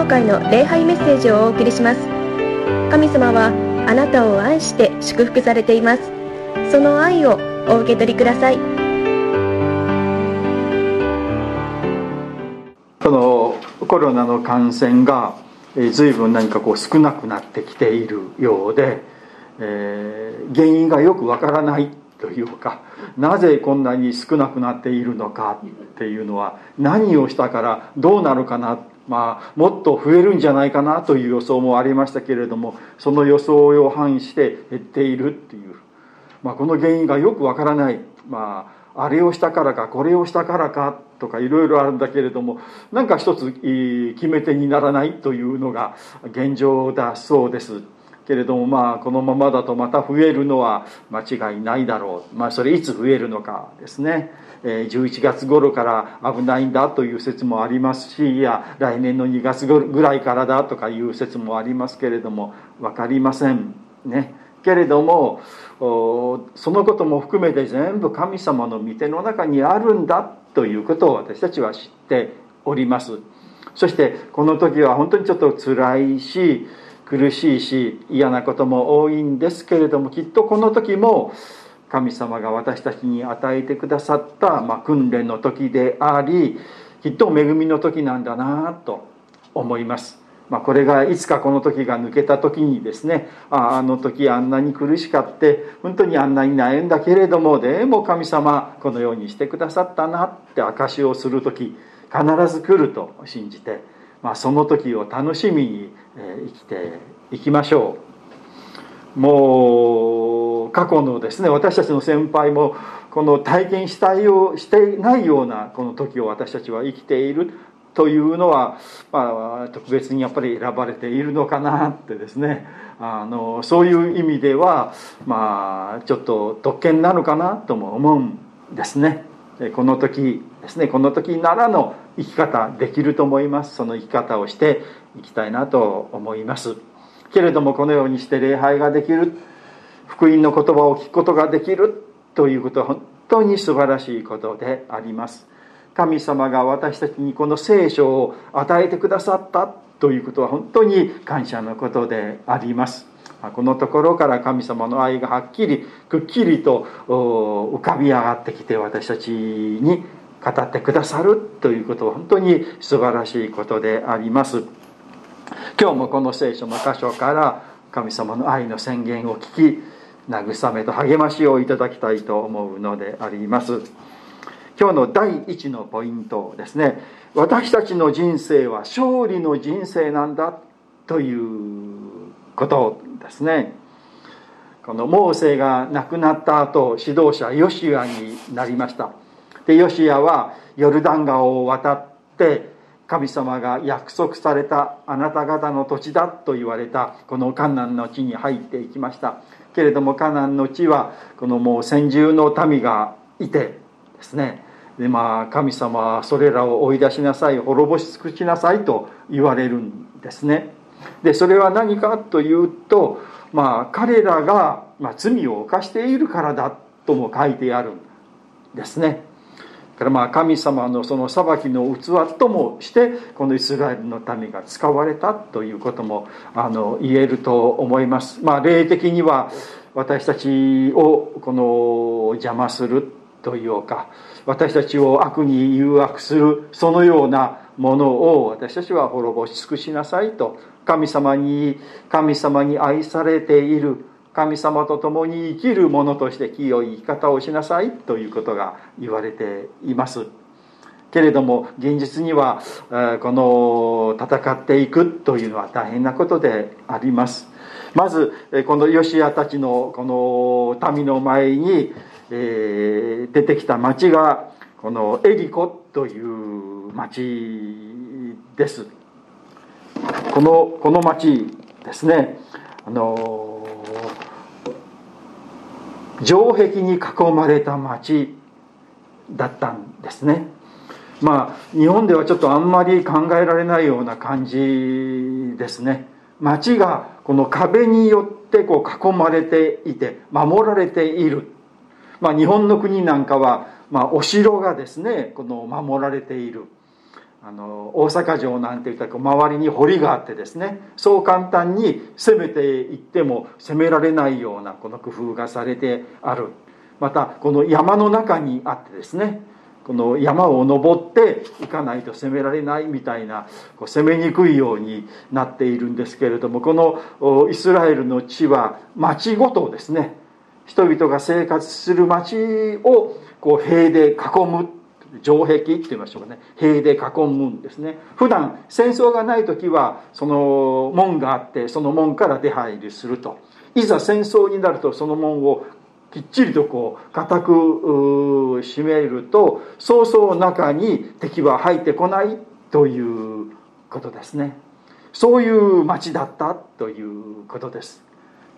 教会の礼拝メッセージをお送りします。神様はあなたを愛して祝福されています。その愛をお受け取りください。このコロナの感染が随分何かこう少なくなってきているようで、えー、原因がよくわからないというかなぜこんなに少なくなっているのかっていうのは何をしたからどうなるかなまあ、もっと増えるんじゃないかなという予想もありましたけれどもその予想を反して減っているっていう、まあ、この原因がよくわからない、まあ、あれをしたからかこれをしたからかとかいろいろあるんだけれどもなんか一つ決め手にならないというのが現状だそうです。けれどもまあこのままだとまた増えるのは間違いないだろう。まあそれいつ増えるのかですね。11月頃から危ないんだという説もありますしいや来年の2月ぐらいからだとかいう説もありますけれども分かりませんね。けれどもそのことも含めて全部神様の御手の中にあるんだということを私たちは知っております。そしてこの時は本当にちょっと辛いし苦しいし嫌なことも多いんですけれどもきっとこの時も神様が私たちに与えてくださった、まあ、訓練の時でありきっと恵みの時なんだなと思います。まあ、これがいつかこの時が抜けた時にですねああの時あんなに苦しかって本当にあんなに悩んだけれどもでも神様このようにしてくださったなって証しをする時必ず来ると信じてまあ、その時を楽しみに生きていきましょうもう過去のですね私たちの先輩もこの体験したいようしていないようなこの時を私たちは生きているというのは、まあ、特別にやっぱり選ばれているのかなってですねあのそういう意味ではまあちょっと特権なのかなとも思うんですね。この時ですねこの時ならの生き方できると思います。その生き方をしていきたいなと思います。けれどもこのようにして礼拝ができる福音の言葉を聞くことができるということは本当に素晴らしいことであります。神様が私たちにこの聖書を与えてくださったということは本当に感謝のことであります。このところから神様の愛がはっきりくっきりと浮かび上がってきて私たちに語ってくださるということは本当に素晴らしいことであります。今日もこの聖書の箇所から神様の愛の宣言を聞き慰めと励ましをいただきたいと思うのであります。今日の第一のポイントですね。私たちの人生は勝利の人生なんだということですね。このモーセが亡くなった後指導者ヨシュアになりました。でヨシアはヨルダン川を渡って神様が約束されたあなた方の土地だと言われたこのカナンの地に入っていきました。けれどもカナンの地はこのもう先住の民がいてですね。でまあ神様はそれらを追い出しなさい滅ぼし尽くしなさいと言われるんですね。でそれは何かというと、まあ、彼らが、まあ、罪を犯しているからだとも書いてあるんですね。からまあ神様のその裁きの器ともしてこのイスラエルの民が使われたということもあの言えると思います。まあ霊的には私たちをこの邪魔するというか私たちを悪に誘惑するそのようなものを私たちは滅ぼし尽くしなさいと神様に神様に愛されている神様と共に生きる者として清い生き方をしなさいということが言われています。けれども現実にはこの戦っていくというのは大変なことであります。まずこのヨシアたちのこの民の前に出てきた町がこのエリコという町です。このこの町ですね。あの城壁に囲まれた町だったんですね。まあ日本ではちょっとあんまり考えられないような感じですね。町がこの壁によってこう囲まれていて守られている。まあ日本の国なんかは、まあ、お城がですねこの守られている。あの大阪城なんていったら周りに堀があってですねそう簡単に攻めていっても攻められないようなこの工夫がされてある。またこの山の中にあってですねこの山を登っていかないと攻められないみたいなこう攻めにくいようになっているんですけれどもこのイスラエルの地は町ごとですね人々が生活する町をこう塀で囲む城壁って言いましょうかね。塀で囲むんですね。普段戦争がない時はその門があってその門から出入りすると。いざ戦争になるとその門をきっちりとこう固く閉めるとそうそう中に敵は入ってこないということですね。そういう町だったということです。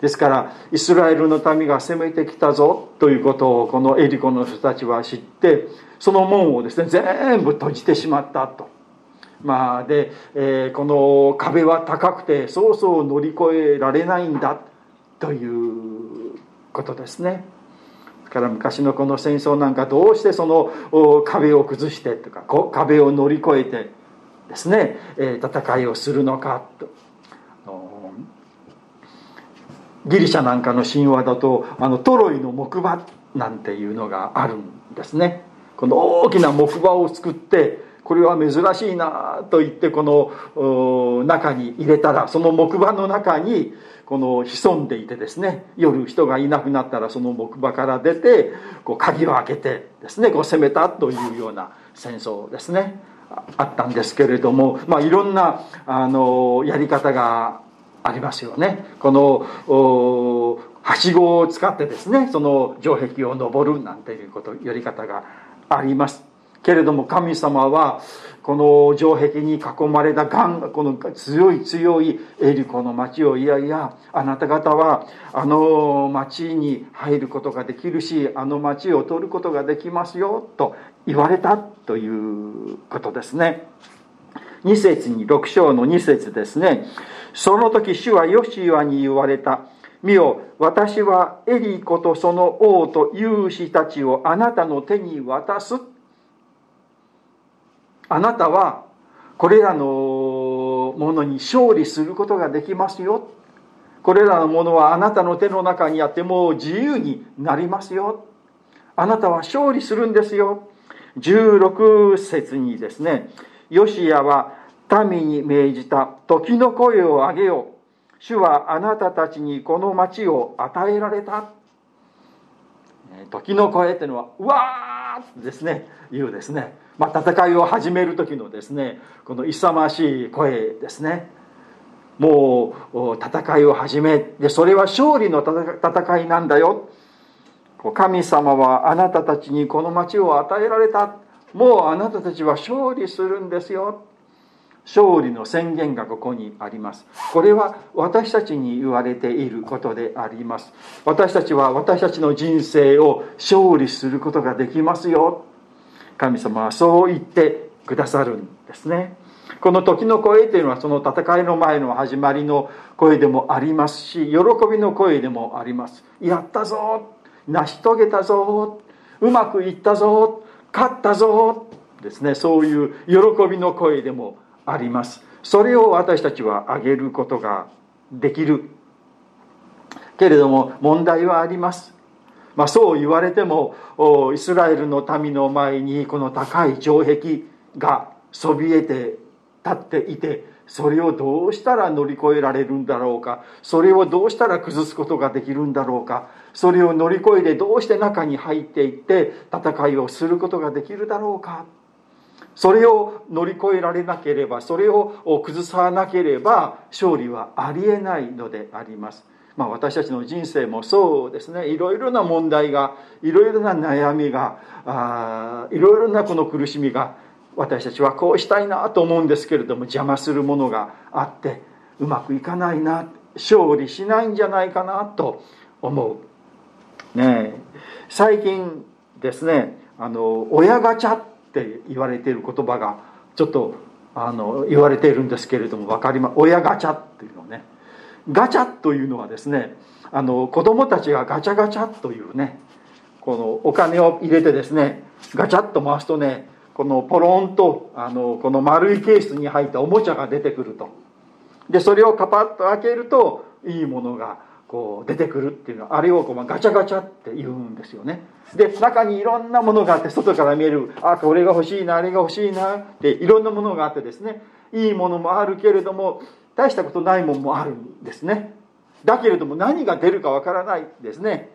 ですからイスラエルの民が攻めてきたぞということをこのエリコの人たちは知ってその門をですね全部閉じてしまったと。まあで、えー、この壁は高くてそうそう乗り越えられないんだということですね。から昔のこの戦争なんかどうしてその壁を崩してとか壁を乗り越えてですね、え戦いをするのかと。ギリシャなんかの神話だとあのトロイの木馬なんていうのがあるんですね。この大きな木馬を作ってこれは珍しいなと言ってこの中に入れたらその木馬の中にこの潜んでいてですね夜人がいなくなったらその木馬から出てこう鍵を開けてですねこう攻めたというような戦争ですねあったんですけれども、まあ、いろんなあのやり方がありますよね。このはしごを使ってですねその城壁を登るなんていうことやり方があります。けれども神様はこの城壁に囲まれたがんこの強い強いエリコの町をいやいやあなた方はあの町に入ることができるしあの町を取ることができますよと言われたということですね2節に6章の2節ですねその時主はヨシアに言われた。見よ私はエリコとその王と勇士たちをあなたの手に渡す。あなたはこれらのものに勝利することができますよ。これらのものはあなたの手の中にあってもう自由になりますよ。あなたは勝利するんですよ。16節にですねヨシアは民に命じた。時の声を上げよう。主はあなたたちにこの町を与えられた。時の声っていうのはうわーですね言うですね。まあ、戦いを始める時のですねこの勇ましい声ですね。もう戦いを始めでそれは勝利の戦いなんだよ。神様はあなたたちにこの町を与えられた。もうあなたたちは勝利するんですよ。勝利の宣言がここにあります。これは私たちに言われていることであります。私たちは私たちの人生を勝利することができますよ。神様はそう言ってくださるんですね。この時の声というのはその戦いの前の始まりの声でもありますし喜びの声でもあります。やったぞ成し遂げたぞうまくいったぞ勝ったぞですね。そういう喜びの声でもあります。それを私たちは挙げることができる。けれども問題はあります。まあ、そう言われてもイスラエルの民の前にこの高い城壁がそびえて立っていてそれをどうしたら乗り越えられるんだろうか。それをどうしたら崩すことができるんだろうか。それを乗り越えてどうして中に入っていって戦いをすることができるだろうか。それを乗り越えられなければそれを崩さなければ勝利はありえないのであります。まあ、私たちの人生もそうですね。いろいろな問題がいろいろな悩みがあいろいろなこの苦しみが私たちはこうしたいなと思うんですけれども邪魔するものがあってうまくいかないな勝利しないんじゃないかなと思う。ね最近ですねあの親ガチャって言われている言葉がちょっとあの言われているんですけれども分かります親ガチャっていうのね。ガチャというのはですねあの子供たちがガチャガチャというねこのお金を入れてですねガチャッと回すとねこのポロンとあのこの丸いケースに入ったおもちゃが出てくると。でそれをカパッと開けるといいものがこう出てくるっていうのはあれをこうガチャガチャって言うんですよね。で中にいろんなものがあって外から見えるあこれが欲しいなあれが欲しいなっていろんなものがあってですねいいものもあるけれども大したことないものもあるんですね。だけれども何が出るかわからないですね。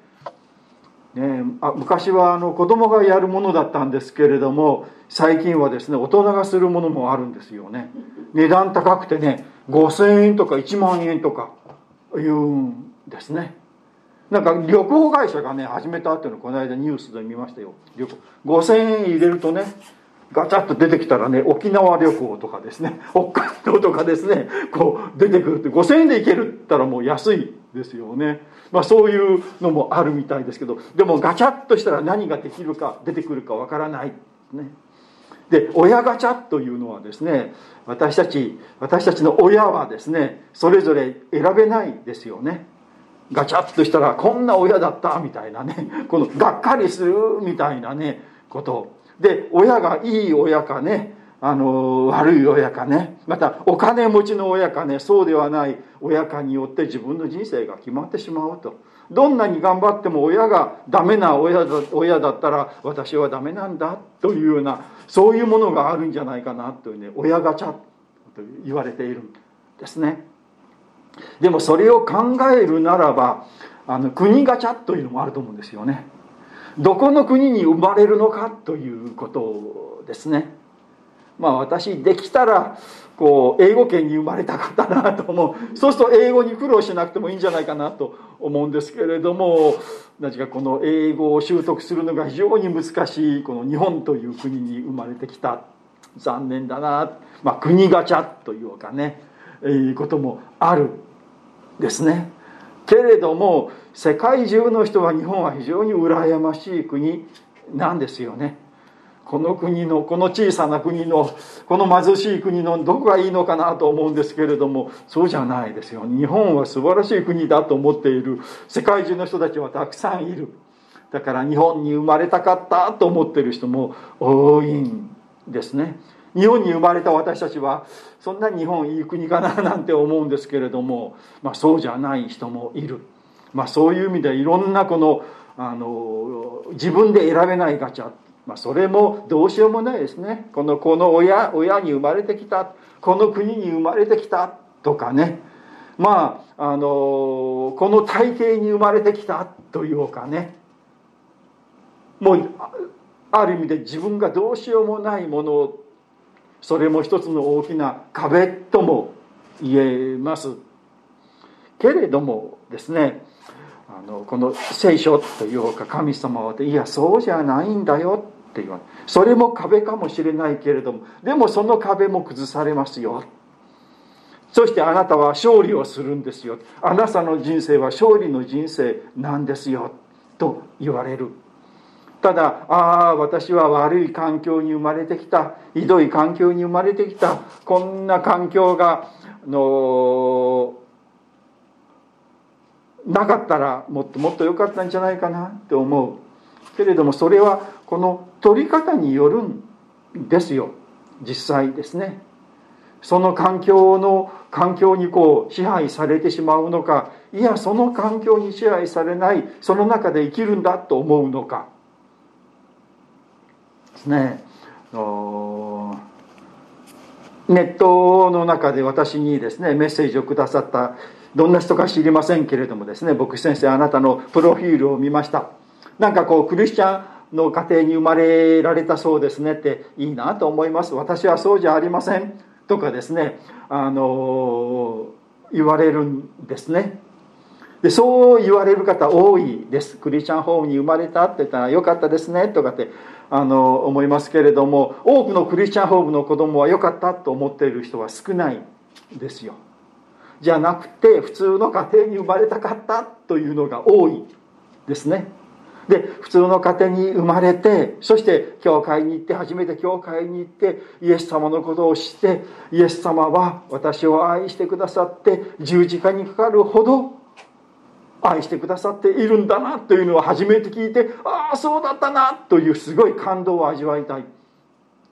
ねあ昔はあの子供がやるものだったんですけれども最近はですね大人がするものもあるんですよね。値段高くてね5000円とか1万円とか言うんですね。なんか旅行会社がね始めたっていうのこの間ニュースで見ましたよ。5000円入れるとねガチャッと出てきたらね沖縄旅行とかですね 北海道とかですねこう出てくるって5000円で行けるったらもう安いですよね。まあそういうのもあるみたいですけどでもガチャッとしたら何ができるか出てくるかわからないね。で親ガチャというのはですね私たち私たちの親はですねそれぞれ選べないですよね。ガチャッとしたらこんな親だったみたいなね このがっかりするみたいなねこと。で親がいい親かねあの悪い親かねまたお金持ちの親かねそうではない親かによって自分の人生が決まってしまうと。どんなに頑張っても親がダメな親だ親だったら私はダメなんだというようなそういうものがあるんじゃないかなというね親ガチャと言われているんですね。でもそれを考えるならばあの国ガチャというのもあると思うんですよね。どこの国に生まれるのかということですね。まあ私できたらこう英語圏に生まれたかったなと思う。そうすると英語に苦労しなくてもいいんじゃないかなと思うんですけれども何かこの英語を習得するのが非常に難しいこの日本という国に生まれてきた。残念だな、まあ、国ガチャというかねいうこともある。ですね。けれども世界中の人は日本は非常に羨ましい国なんですよね。この国のこの小さな国のこの貧しい国のどこがいいのかなと思うんですけれどもそうじゃないですよ。日本は素晴らしい国だと思っている。世界中の人たちはたくさんいる。だから日本に生まれたかったと思ってる人も多いんですね。日本に生まれた私たちはそんな日本いい国かななんて思うんですけれども、まあ、そうじゃない人もいる、まあ、そういう意味でいろんなこのあの自分で選べないガチャ。まあ、それもどうしようもないですね。このこの親親に生まれてきた。この国に生まれてきた。とかね。まああのこの体型に生まれてきた。というかね。もうある意味で自分がどうしようもないものをそれも一つの大きな壁とも言えます。けれどもですねあのこの聖書というか神様はいやそうじゃないんだよって言われそれも壁かもしれないけれどもでもその壁も崩されますよ。そしてあなたは勝利をするんですよ。あなたの人生は勝利の人生なんですよ。と言われる。ただああ私は悪い環境に生まれてきた。ひどい環境に生まれてきた。こんな環境がのなかったらもっともっと良かったんじゃないかなって思う。けれどもそれはこの取り方によるんですよ。実際ですね。その環境の環境にこう支配されてしまうのかいやその環境に支配されないその中で生きるんだと思うのか。ですね。ネットの中で私にですねメッセージをくださったどんな人か知りませんけれどもですね牧師先生あなたのプロフィールを見ました。なんかこうクリスチャンの家庭に生まれられたそうですねっていいなと思います。私はそうじゃありません。とかですねあの言われるんですね。でそう言われる方多いです。クリスチャンホームに生まれたって言ったらよかったですね。とかってあの思いますけれども多くのクリスチャンホームの子供は良かったと思っている人は少ないですよ。じゃなくて普通の家庭に生まれたかったというのが多いですね。で普通の家庭に生まれてそして教会に行って初めて教会に行ってイエス様のことを知ってイエス様は私を愛してくださって十字架にかかるほど愛してくださっているんだなというのを初めて聞いてああそうだったなというすごい感動を味わいたい。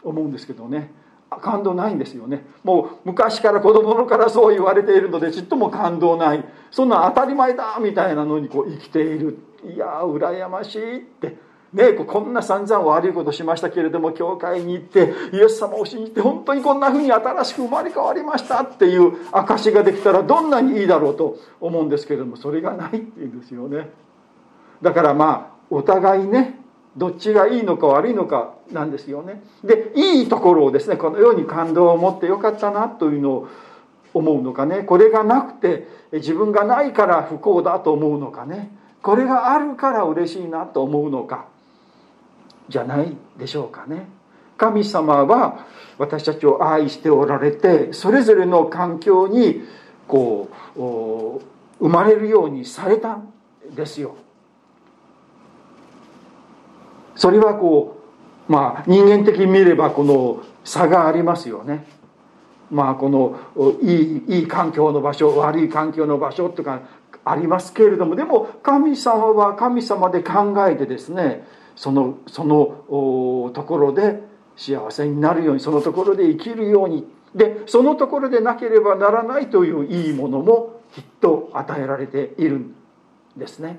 思うんですけどね。感動ないんですよね。もう昔から子供のからそう言われているのでちっとも感動ない。そんな当たり前だみたいなのにこう生きている。いや羨ましいってねこんな散々悪いことしましたけれども教会に行ってイエス様を信じて本当にこんな風に新しく生まれ変わりましたっていう証ができたらどんなにいいだろうと思うんですけれどもそれがないっていうんですよね。だからまあお互いねどっちがいいのか悪いのかなんですよね。でいいところをですねこのように感動を持ってよかったなというのを思うのかね。これがなくて自分がないから不幸だと思うのかね。これがあるから嬉しいなと思うのか。じゃないでしょうかね。神様は私たちを愛しておられてそれぞれの環境にこう生まれるようにされたんですよ。それはこうまあ人間的に見ればこの差がありますよね。まあこのいいいい環境の場所悪い環境の場所とかありますけれどもでも神様は神様で考えてですねそのそのところで幸せになるようにそのところで生きるように。でそのところでなければならないといういいものもきっと与えられているんですね。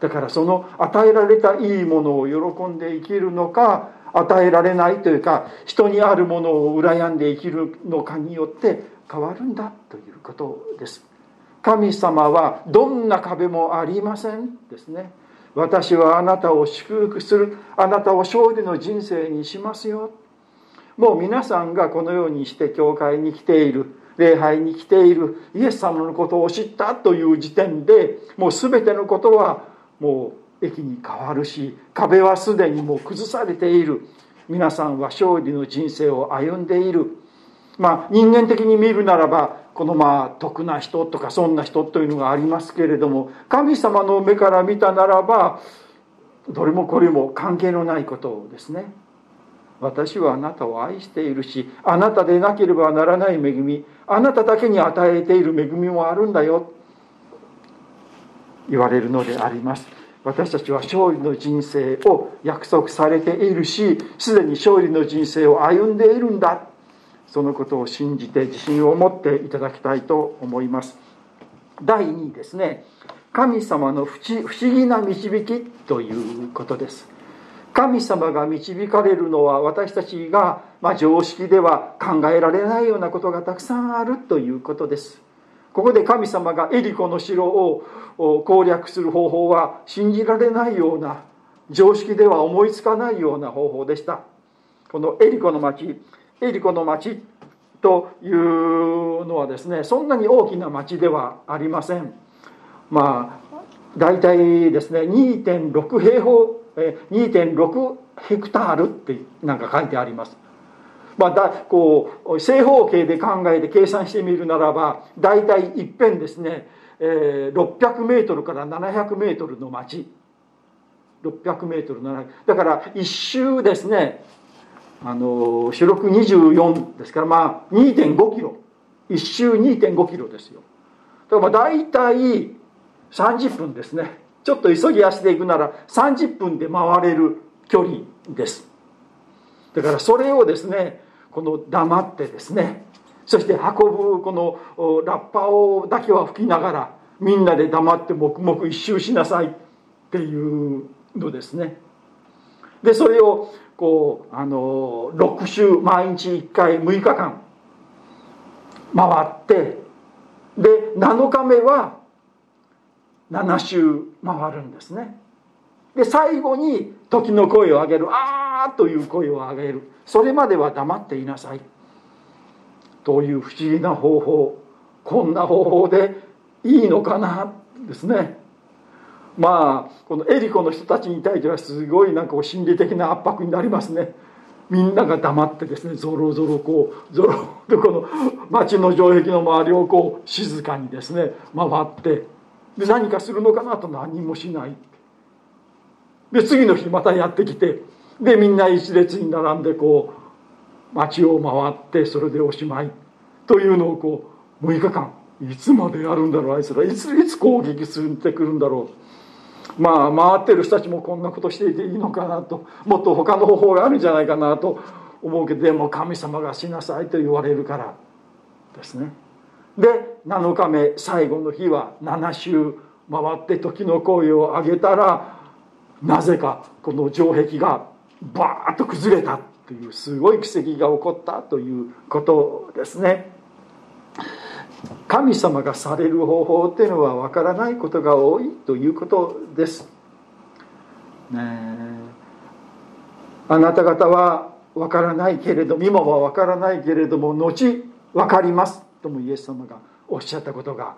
だからその与えられたいいものを喜んで生きるのか与えられないというか人にあるものを羨んで生きるのかによって変わるんだということです。神様はどんな壁もありませんですね。私はあなたを祝福するあなたを勝利の人生にしますよ。もう皆さんがこのようにして教会に来ている礼拝に来ているイエス様のことを知ったという時点でもう全てのことはもう駅に変わるし壁はすでにもう崩されている。皆さんは勝利の人生を歩んでいる。まあ人間的に見るならばこのまあ得な人とかそんな人というのがありますけれども神様の目から見たならばどれもこれも関係のないことですね。私はあなたを愛しているしあなたでなければならない恵みあなただけに与えている恵みもあるんだよ言われるのであります。私たちは勝利の人生を約束されているしすでに勝利の人生を歩んでいるんだ。そのことを信じて自信を持っていただきたいと思います。第2ですね。神様の不思議な導きということです。神様が導かれるのは私たちが、まあ、常識では考えられないようなことがたくさんあるということです。ここで神様がエリコの城を攻略する方法は信じられないような常識では思いつかないような方法でした。このエリコの町エリコの町というのはですねそんなに大きな町ではありません。まあ大体ですね2.6平方2.6ヘクタールってなんか書いてあります。まあ、だこう正方形で考えて計算してみるならば大体いっぺんですね、えー、600メートルから700メートルの町。600メートル700だから一周ですねあの四六24ですからまあ2.5キロ。一周2.5キロですよ。だからまあ大体30分ですね。ちょっと急ぎ足で行くなら30分で回れる距離です。だからそれをですねこの黙ってですねそして運ぶこのラッパをだけは吹きながらみんなで黙って黙々一周しなさいっていうのですね。でそれをこうあの6週毎日1回6日間回ってで7日目は7周回るんですね。で最後に時の声を上げる「ああ」という声を上げる。それまでは黙っていなさい。という不思議な方法。こんな方法でいいのかな？ですね。まあこのエリコの人たちに対してはすごいなんか心理的な圧迫になりますね。みんなが黙ってですねぞろぞろこうぞろとこの町の城壁の周りをこう静かにですね回ってで何かするのかなと何もしない。で次の日またやってきてでみんな一列に並んでこう街を回ってそれでおしまい。というのをこう6日間いつまでやるんだろうあいつら。いついつ攻撃するってくるんだろう。まあ回ってる人たちもこんなことしていていいのかなともっと他の方法があるんじゃないかなと思うけどでも神様がしなさいと言われるからですね。で7日目最後の日は7周回って時の声を上げたらなぜかこの城壁がバーッと崩れたというすごい奇跡が起こったということですね。神様がされる方法っていうのは分からないことが多いということです。ねあなた方は分からないけれども今は分からないけれども後分かりますともイエス様がおっしゃったことが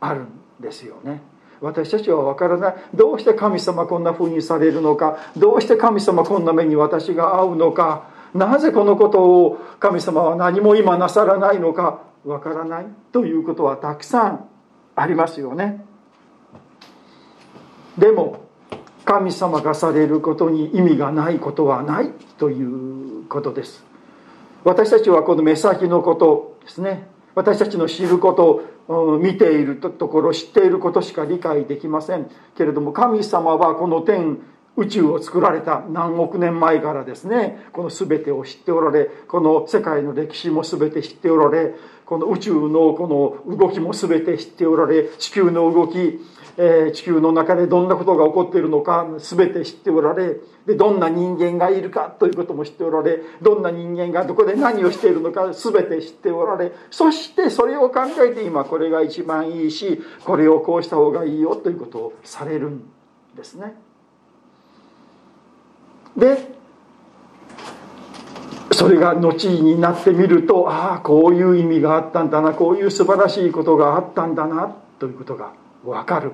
あるんですよね私たちは分からないどうして神様こんな風にされるのかどうして神様こんな目に私が会うのかなぜこのことを神様は何も今なさらないのか分からないということはたくさんありますよね。でも神様がされることに意味がないことはないということです。私たちはこの目先のことですね。私たちの知ること見ているところ知っていることしか理解できませんけれども神様はこの天宇宙を作られた何億年前からですねこの全てを知っておられこの世界の歴史も全て知っておられこの宇宙のこの動きも全て知っておられ地球の動きえー、地球の中でどんなことが起こっているのか全て知っておられでどんな人間がいるかということも知っておられどんな人間がどこで何をしているのか全て知っておられそしてそれを考えて今これが一番いいしこれをこうした方がいいよということをされるんですね。でそれが後になってみるとああこういう意味があったんだなこういう素晴らしいことがあったんだなということが分かる。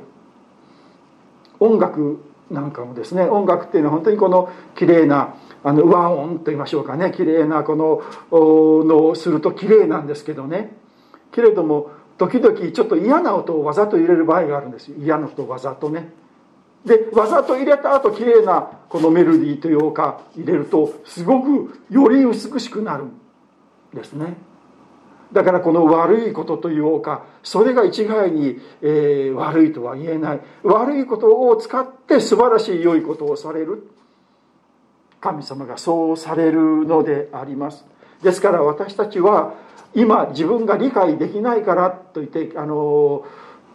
音楽なんかもですね音楽っていうのは本当にこの綺麗なあの和音と言いましょうかね綺麗なこののをすると綺麗なんですけどね。けれども時々ちょっと嫌な音をわざと入れる場合があるんですよ。嫌な音をわざとね。でわざと入れた後綺麗なこのメロディーというか入れるとすごくより美しくなるんですね。だからこの悪いことというかそれが一概に、えー、悪いとは言えない。悪いことを使って素晴らしい良いことをされる。神様がそうされるのであります。ですから私たちは今自分が理解できないからといってあの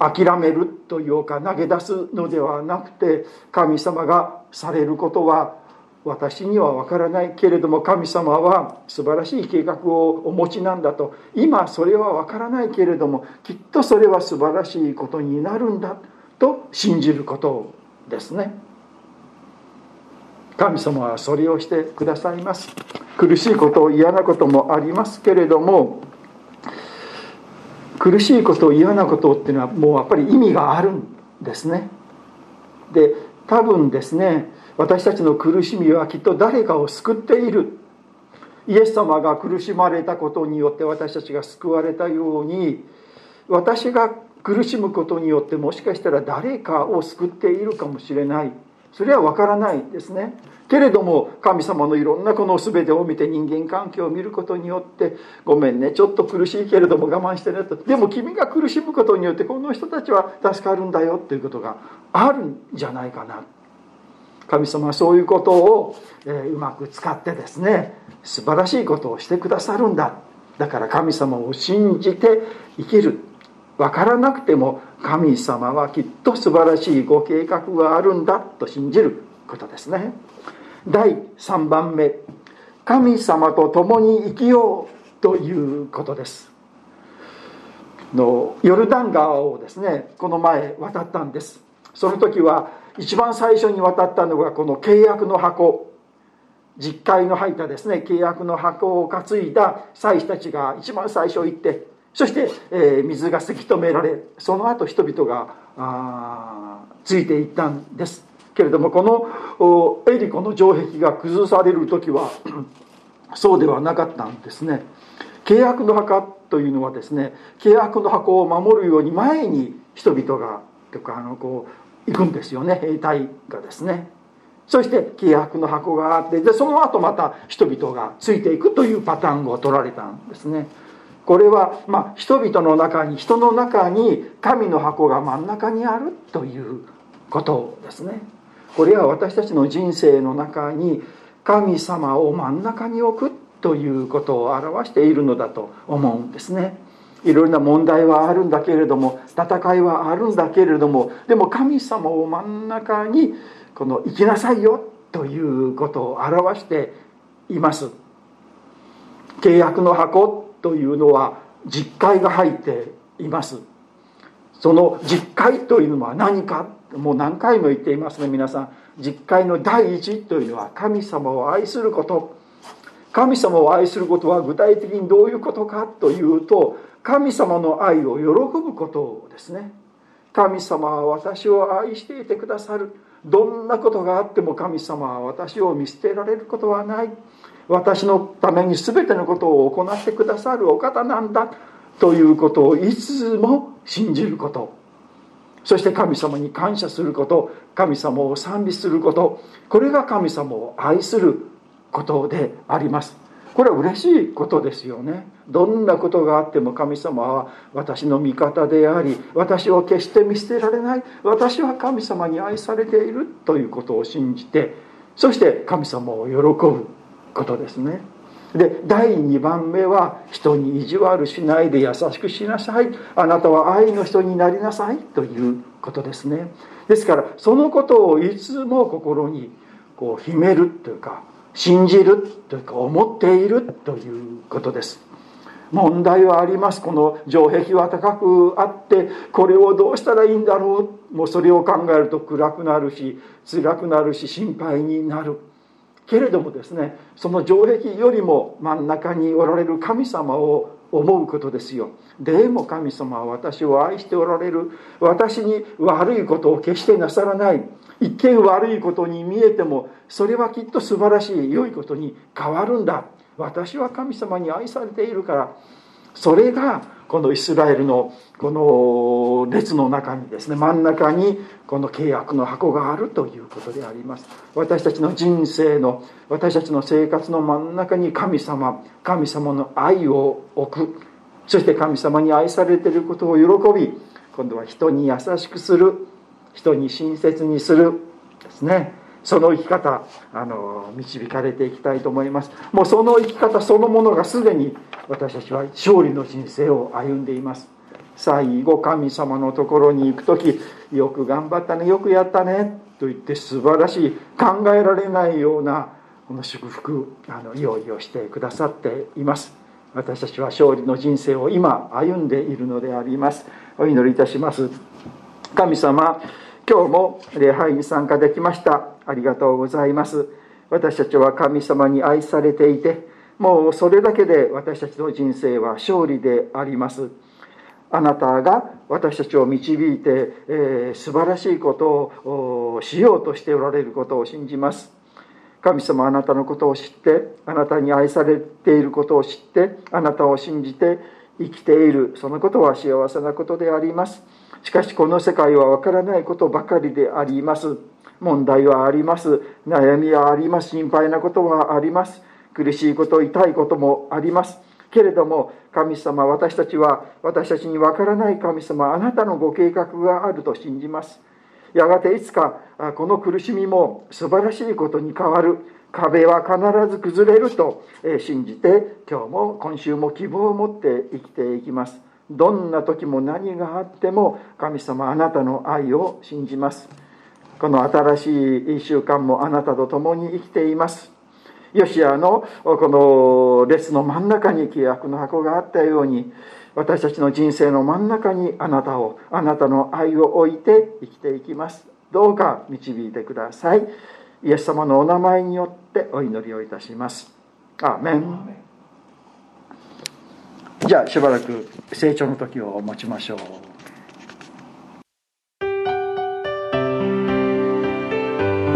諦めるというか投げ出すのではなくて神様がされることは私には分からないけれども神様は素晴らしい計画をお持ちなんだと。今それは分からないけれどもきっとそれは素晴らしいことになるんだと信じることですね。神様はそれをしてくださいます。苦しいこと嫌なこともありますけれども苦しいこと嫌なことっていうのはもうやっぱり意味があるんですね。で多分ですね私たちの苦しみはきっと誰かを救っている。イエス様が苦しまれたことによって私たちが救われたように私が苦しむことによってもしかしたら誰かを救っているかもしれない。それは分からないですね。けれども神様のいろんなこの全てを見て人間関係を見ることによってごめんねちょっと苦しいけれども我慢してねと。でも君が苦しむことによってこの人たちは助かるんだよっていうことがあるんじゃないかな。神様はそういうことを、えうまく使ってですね素晴らしいことをしてくださるんだ。だから神様を信じて生きる。分からなくても神様はきっと素晴らしいご計画があるんだと信じることですね。第3番目神様と共に生きようということです。のヨルダン川をですねこの前渡ったんです。その時は一番最初に渡ったのがこの契約の箱。実会の入ったですね契約の箱を担いだ祭司たちが一番最初行ってそして、えー、水がせき止められその後人々があついていったんですけれどもこのエリコの城壁が崩される時は そうではなかったんですね。契約の墓というのはですね契約の箱を守るように前に人々がとかあのこう行くんですよね。兵隊がですね。そして契約の箱があってでその後また人々がついていくというパターンを取られたんですね。これはまあ人々の中に人の中に神の箱が真ん中にあるということですね。これは私たちの人生の中に神様を真ん中に置くということを表しているのだと思うんですね。いろいろな問題はあるんだけれども戦いはあるんだけれどもでも神様を真ん中にこの生きなさいよということを表しています。契約の箱というのは実会が入っています。その実会というのは何かもう何回も言っていますね皆さん。実会の第一というのは神様を愛すること。神様を愛することは具体的にどういうことかというと神様の愛を喜ぶことですね。神様は私を愛していてくださる。どんなことがあっても神様は私を見捨てられることはない。私のために全てのことを行ってくださるお方なんだということをいつも信じること。そして神様に感謝すること。神様を賛美すること。これが神様を愛することであります。これは嬉しいことですよね。どんなことがあっても神様は私の味方であり私を決して見捨てられない。私は神様に愛されているということを信じてそして神様を喜ぶ。ことですね。で第2番目は人に意地悪しないで優しくしなさい。あなたは愛の人になりなさい。ということですね。ですからそのことをいつも心にこう秘めるというか信じるというか思っているということです。問題はあります。この城壁は高くあってこれをどうしたらいいんだろう。もうそれを考えると暗くなるし辛くなるし心配になる。けれどもですねその城壁よりも真ん中におられる神様を思うことですよ。でも神様は私を愛しておられる。私に悪いことを決してなさらない。一見悪いことに見えてもそれはきっと素晴らしい良いことに変わるんだ。私は神様に愛されているから。それがこのイスラエルのこの列の中にですね真ん中にこの契約の箱があるということであります。私たちの人生の私たちの生活の真ん中に神様神様の愛を置く。そして神様に愛されていることを喜び今度は人に優しくする。人に親切にする。ですね。その生き方あの導かれていきたいと思います。もうその生き方そのものがすでに私たちは勝利の人生を歩んでいます。最後神様のところに行く時よく頑張ったねよくやったねと言って素晴らしい考えられないようなこの祝福あの用意をしてくださっています。私たちは勝利の人生を今歩んでいるのであります。お祈りいたします。神様今日も礼拝に参加できました。ありがとうございます。私たちは神様に愛されていてもうそれだけで私たちの人生は勝利であります。あなたが私たちを導いて、えー、素晴らしいことをしようとしておられることを信じます。神様あなたのことを知ってあなたに愛されていることを知ってあなたを信じて生きている。そのことは幸せなことであります。しかしこの世界はわからないことばかりであります。問題はあります。悩みはあります。心配なことはあります。苦しいこと痛いこともあります。けれども神様私たちは私たちにわからない神様あなたのご計画があると信じます。やがていつかこの苦しみも素晴らしいことに変わる。壁は必ず崩れると信じて今日も今週も希望を持って生きていきます。どんな時も何があっても神様あなたの愛を信じます。この新しい1週間もあなたと共に生きています。ヨシアのこの列の真ん中に契約の箱があったように私たちの人生の真ん中にあなたをあなたの愛を置いて生きていきます。どうか導いてください。イエス様のお名前によってお祈りをいたします。アーメン。じゃあしばらく成長の時を持ちましょう